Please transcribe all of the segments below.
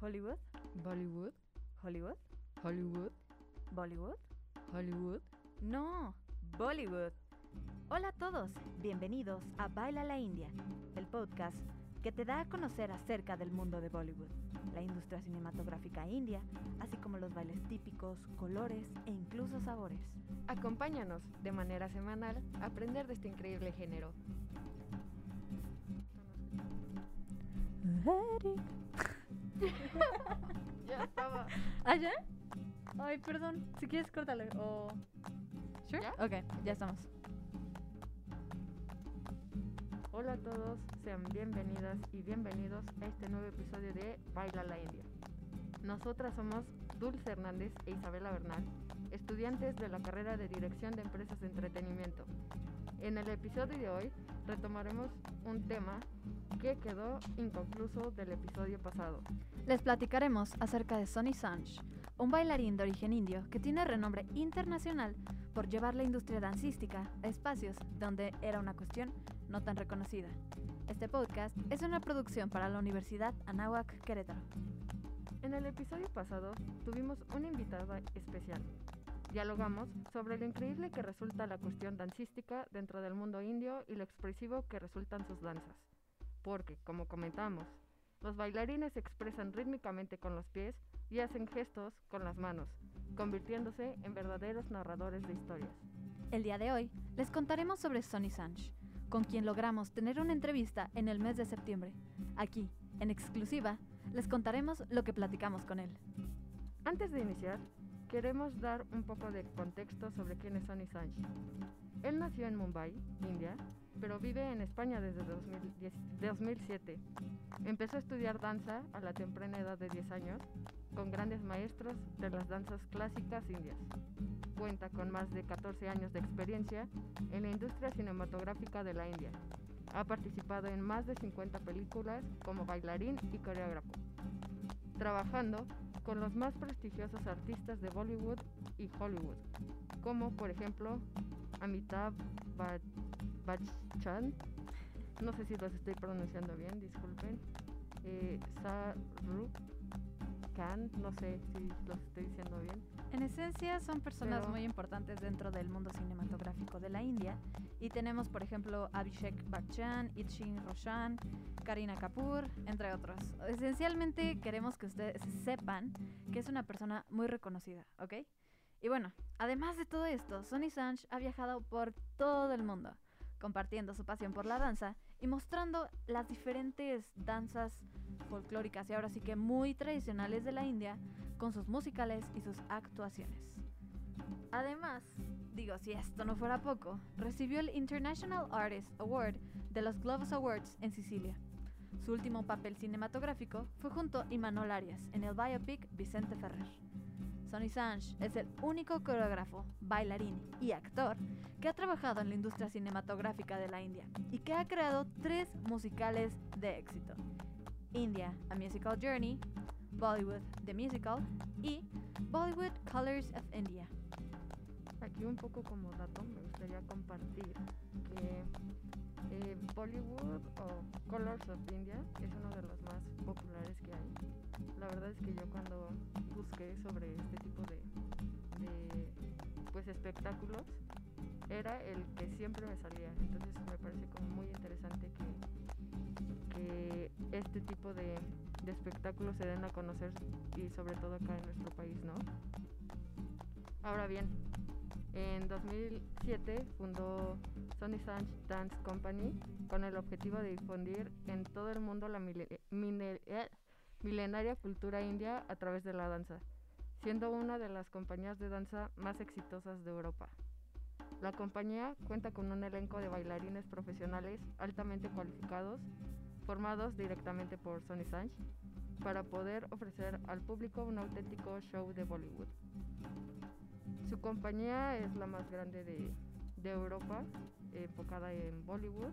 Hollywood, Bollywood, Hollywood, Hollywood, Bollywood. Hollywood. No, Bollywood. Hola a todos, bienvenidos a Baila la India, el podcast que te da a conocer acerca del mundo de Bollywood, la industria cinematográfica india, así como los bailes típicos, colores e incluso sabores. Acompáñanos de manera semanal a aprender de este increíble género. Ya estaba. ¿Ah, ya? Ay, perdón, si quieres córtale o... ¿Sure? ¿Ya? Ok, ya estamos. Hola a todos, sean bienvenidas y bienvenidos a este nuevo episodio de Baila la India. Nosotras somos Dulce Hernández e Isabela Bernal, estudiantes de la carrera de Dirección de Empresas de Entretenimiento. En el episodio de hoy retomaremos un tema que quedó inconcluso del episodio pasado. Les platicaremos acerca de Sonny Sanj, un bailarín de origen indio que tiene renombre internacional por llevar la industria dancística a espacios donde era una cuestión no tan reconocida. Este podcast es una producción para la Universidad Anáhuac Querétaro. En el episodio pasado tuvimos una invitada especial. Dialogamos sobre lo increíble que resulta la cuestión dancística dentro del mundo indio y lo expresivo que resultan sus danzas. Porque, como comentamos, los bailarines se expresan rítmicamente con los pies y hacen gestos con las manos, convirtiéndose en verdaderos narradores de historias. El día de hoy les contaremos sobre Sonny Sanj, con quien logramos tener una entrevista en el mes de septiembre. Aquí, en exclusiva, les contaremos lo que platicamos con él. Antes de iniciar, queremos dar un poco de contexto sobre quién es Sonny Sanj. Él nació en Mumbai, India, pero vive en España desde 2010 2007. Empezó a estudiar danza a la temprana edad de 10 años con grandes maestros de las danzas clásicas indias. Cuenta con más de 14 años de experiencia en la industria cinematográfica de la India. Ha participado en más de 50 películas como bailarín y coreógrafo, trabajando con los más prestigiosos artistas de Bollywood y Hollywood, como por ejemplo Amitabh Bach- Bachchan, no sé si los estoy pronunciando bien, disculpen, eh, Shah Rukh Khan, no sé si los estoy diciendo bien, En esencia son personas Pero- muy importantes dentro del mundo cinematográfico de la India y tenemos por ejemplo Abhishek Bachchan, Itchin Roshan, Karina Kapoor, entre otros. Esencialmente queremos que ustedes sepan que es una persona muy reconocida, ¿ok? Y bueno, además de todo esto, Sonny Sanj ha viajado por todo el mundo, compartiendo su pasión por la danza y mostrando las diferentes danzas folclóricas y ahora sí que muy tradicionales de la India con sus musicales y sus actuaciones. Además, digo, si esto no fuera poco, recibió el International Artist Award de los Globes Awards en Sicilia. Su último papel cinematográfico fue junto a Imanol Arias en el biopic Vicente Ferrer. Sonny Sanj es el único coreógrafo, bailarín y actor que ha trabajado en la industria cinematográfica de la India y que ha creado tres musicales de éxito. India, A Musical Journey, Bollywood, The Musical y Bollywood Colors of India. Aquí un poco como dato me gustaría compartir que eh, Bollywood o Colors of India es uno de los más populares que hay. La verdad es que yo cuando busqué sobre este tipo de, pues espectáculos era el que siempre me salía. Entonces me parece como muy interesante que, que este tipo de, de espectáculos se den a conocer y sobre todo acá en nuestro país, ¿no? Ahora bien, en 2007 fundó Sonny Sanj Dance Company con el objetivo de difundir en todo el mundo la mile- mine- eh, milenaria cultura india a través de la danza, siendo una de las compañías de danza más exitosas de Europa. La compañía cuenta con un elenco de bailarines profesionales altamente cualificados, formados directamente por Sonny Sanj, para poder ofrecer al público un auténtico show de Bollywood. Su compañía es la más grande de, de Europa enfocada en Bollywood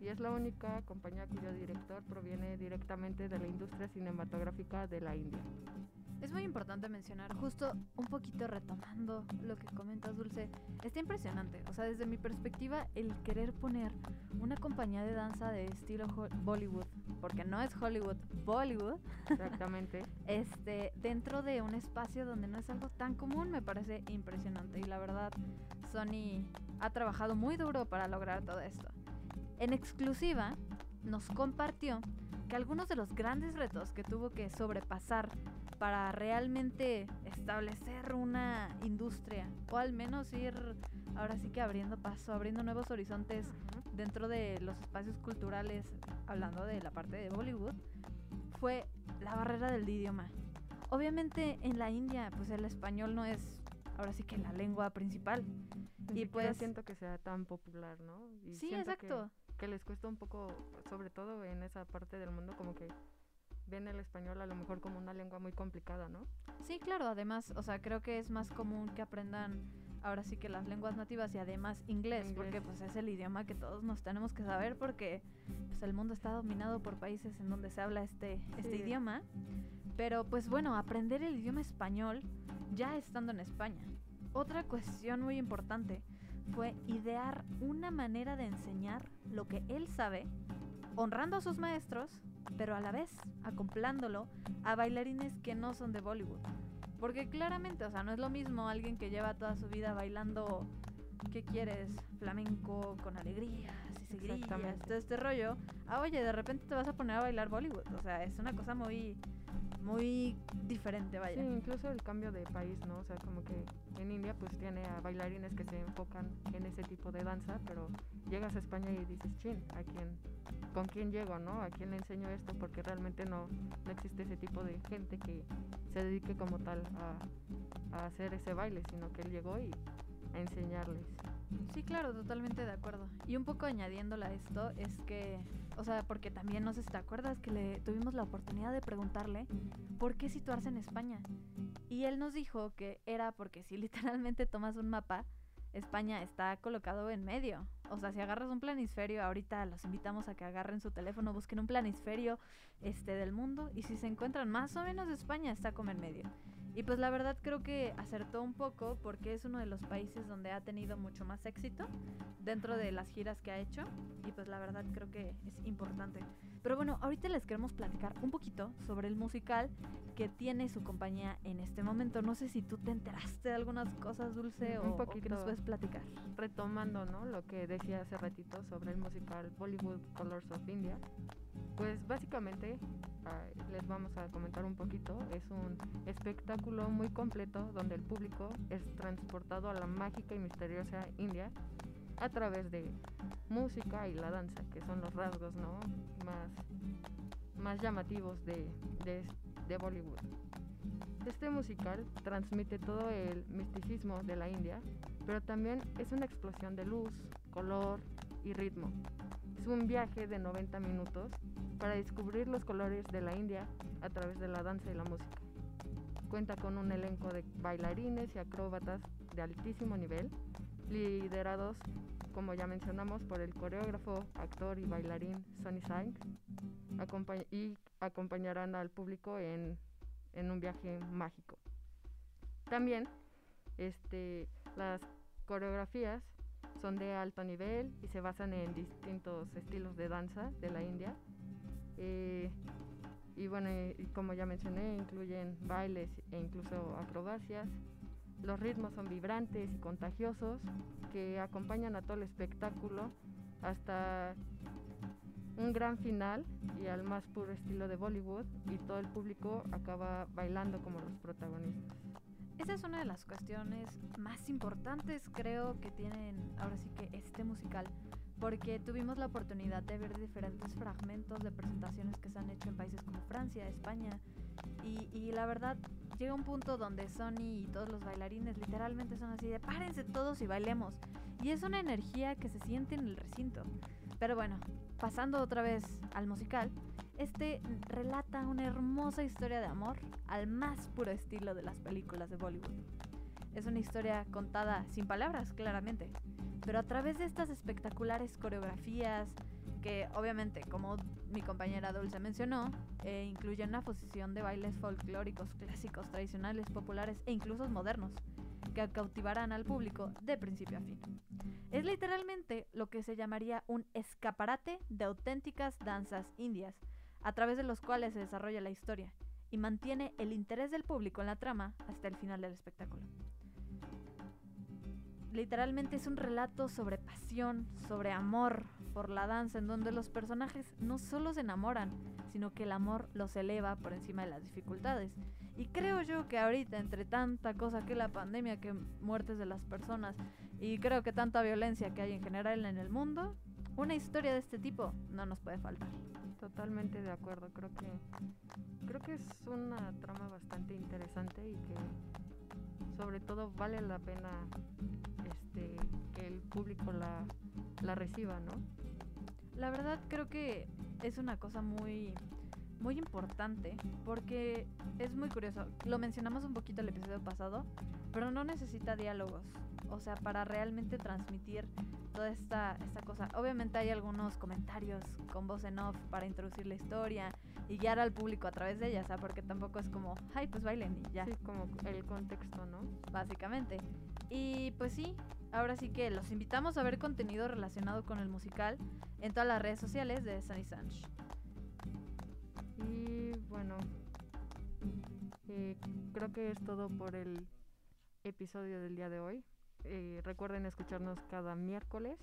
y es la única compañía cuyo director proviene directamente de la industria cinematográfica de la India. Es muy importante mencionar, justo un poquito retomando lo que comentas, Dulce, está impresionante. O sea, desde mi perspectiva, el querer poner una compañía de danza de estilo Bollywood, porque no es Hollywood, Bollywood, exactamente, este, dentro de un espacio donde no es algo tan común, me parece impresionante. Y la verdad, Sony ha trabajado muy duro para lograr todo esto. En exclusiva, nos compartió que algunos de los grandes retos que tuvo que sobrepasar para realmente establecer una industria o al menos ir ahora sí que abriendo paso, abriendo nuevos horizontes dentro de los espacios culturales, hablando de la parte de Bollywood, fue la barrera del idioma. Obviamente en la India pues el español no es ahora sí que la lengua principal. y pues siento que sea tan popular, ¿no? sí, exacto. que les cuesta un poco, sobre todo en esa parte del mundo, como que ven el español a lo mejor como una lengua muy complicada, ¿no? Sí, claro, además, o sea, creo que es más común que aprendan ahora sí que las lenguas nativas y además inglés, porque pues es el idioma que todos nos tenemos que saber porque pues el mundo está dominado por países en donde se habla este, este idioma. Pero pues bueno, aprender el idioma español ya estando en España. Otra cuestión muy importante fue idear una manera de enseñar lo que él sabe, honrando a sus maestros pero a la vez acoplándolo a bailarines que no son de Bollywood. Porque claramente, o sea, no es lo mismo alguien que lleva toda su vida bailando, ¿qué quieres? Flamenco con alegrías y seguirillas, todo este rollo. Ah, oye, de repente te vas a poner a bailar Bollywood. O sea, es una cosa muy, muy diferente, vaya. Sí, incluso el cambio de país, ¿no? O sea, como que en India pues tiene a bailarines que se enfocan en ese tipo de danza, pero llegas a España y dices, chin, ¿a quién, ¿con quién llego, no? ¿A quién le enseño esto? Porque realmente no, no existe ese tipo de gente que se dedique como tal a, a hacer ese baile, sino que él llegó y a enseñarles. Sí, claro, totalmente de acuerdo. Y un poco añadiéndola a esto es que, o sea, porque también no sé si te acuerdas que le tuvimos la oportunidad de preguntarle por qué situarse en España. Y él nos dijo que era porque si literalmente tomas un mapa, España está colocado en medio. O sea, si agarras un planisferio, ahorita los invitamos a que agarren su teléfono, busquen un planisferio este del mundo y si se encuentran más o menos España está como en medio. Y pues la verdad creo que acertó un poco porque es uno de los países donde ha tenido mucho más éxito dentro de las giras que ha hecho y pues la verdad creo que es importante. Pero bueno, ahorita les queremos platicar un poquito sobre el musical que tiene su compañía en este momento. No sé si tú te enteraste de algunas cosas, Dulce, o, un poquito, que nos puedes platicar. Retomando, ¿no? Lo que decía hace ratito sobre el musical Bollywood Colors of India. Pues básicamente les vamos a comentar un poquito. Es un espectáculo muy completo donde el público es transportado a la mágica y misteriosa India a través de música y la danza, que son los rasgos ¿no? más, más llamativos de, de, de Bollywood. Este musical transmite todo el misticismo de la India, pero también es una explosión de luz, color y ritmo. Es un viaje de 90 minutos para descubrir los colores de la India a través de la danza y la música. Cuenta con un elenco de bailarines y acróbatas de altísimo nivel, liderados, como ya mencionamos, por el coreógrafo, actor y bailarín Sonny Singh, y acompañarán al público en, en un viaje mágico. También este, las coreografías son de alto nivel y se basan en distintos estilos de danza de la India eh, y bueno, como ya mencioné, incluyen bailes e incluso acrobacias. Los ritmos son vibrantes y contagiosos que acompañan a todo el espectáculo hasta un gran final y al más puro estilo de Bollywood y todo el público acaba bailando como los protagonistas. Esa es una de las cuestiones más importantes creo que tienen ahora sí que este musical porque tuvimos la oportunidad de ver diferentes fragmentos de presentaciones que se han hecho en países como Francia, España, y, la verdad llega un punto donde Sony y todos los bailarines literalmente son así de párense todos y bailemos, y es una energía que se siente en el recinto. Pero bueno, pasando otra vez al musical, este relata una hermosa historia de amor al más puro estilo de las películas de Bollywood. Es una historia contada sin palabras, claramente, pero a través de estas espectaculares coreografías, que obviamente, como mi compañera Dulce mencionó, eh, incluyen una fusión de bailes folclóricos, clásicos, tradicionales, populares e incluso modernos, que cautivarán al público de principio a fin. Es literalmente lo que se llamaría un escaparate de auténticas danzas indias, a través de los cuales se desarrolla la historia y mantiene el interés del público en la trama hasta el final del espectáculo. Literalmente es un relato sobre pasión, sobre amor por la danza, en donde los personajes no solo se enamoran, sino que el amor los eleva por encima de las dificultades. Y creo yo que ahorita, entre tanta cosa que la pandemia, que muertes de las personas, y creo que tanta violencia que hay en general en el mundo, una historia de este tipo no nos puede faltar. Totalmente de acuerdo, creo que creo que es una trama bastante interesante y que sobre todo vale la pena este que el público la, la reciba, ¿no? La verdad creo que es una cosa muy muy importante porque es muy curioso. Lo mencionamos un poquito el episodio pasado, pero no necesita diálogos. O sea, para realmente transmitir toda esta, esta cosa. Obviamente hay algunos comentarios con voz en off para introducir la historia y guiar al público a través de ella, porque tampoco es como, ay, pues bailen y ya. Sí, como el contexto, ¿no? Básicamente. Y pues sí, ahora sí que los invitamos a ver contenido relacionado con el musical en todas las redes sociales de Sunny Sanch. Y bueno, eh, creo que es todo por el episodio del día de hoy. Eh, recuerden escucharnos cada miércoles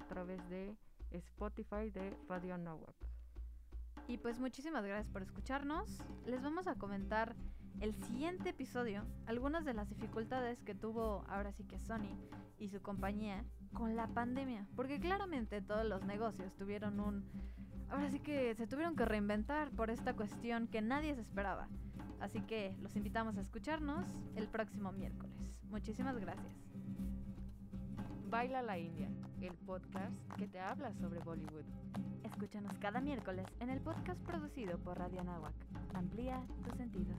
a través de Spotify de Radio Nahuac. Y pues muchísimas gracias por escucharnos. Les vamos a comentar el siguiente episodio algunas de las dificultades que tuvo ahora sí que Sony y su compañía con la pandemia. Porque claramente todos los negocios tuvieron un... Ahora sí que se tuvieron que reinventar por esta cuestión que nadie se esperaba. Así que los invitamos a escucharnos el próximo miércoles. Muchísimas gracias. Baila la India, el podcast que te habla sobre Bollywood. Escúchanos cada miércoles en el podcast producido por Radio Nahuac. Amplía tus sentidos.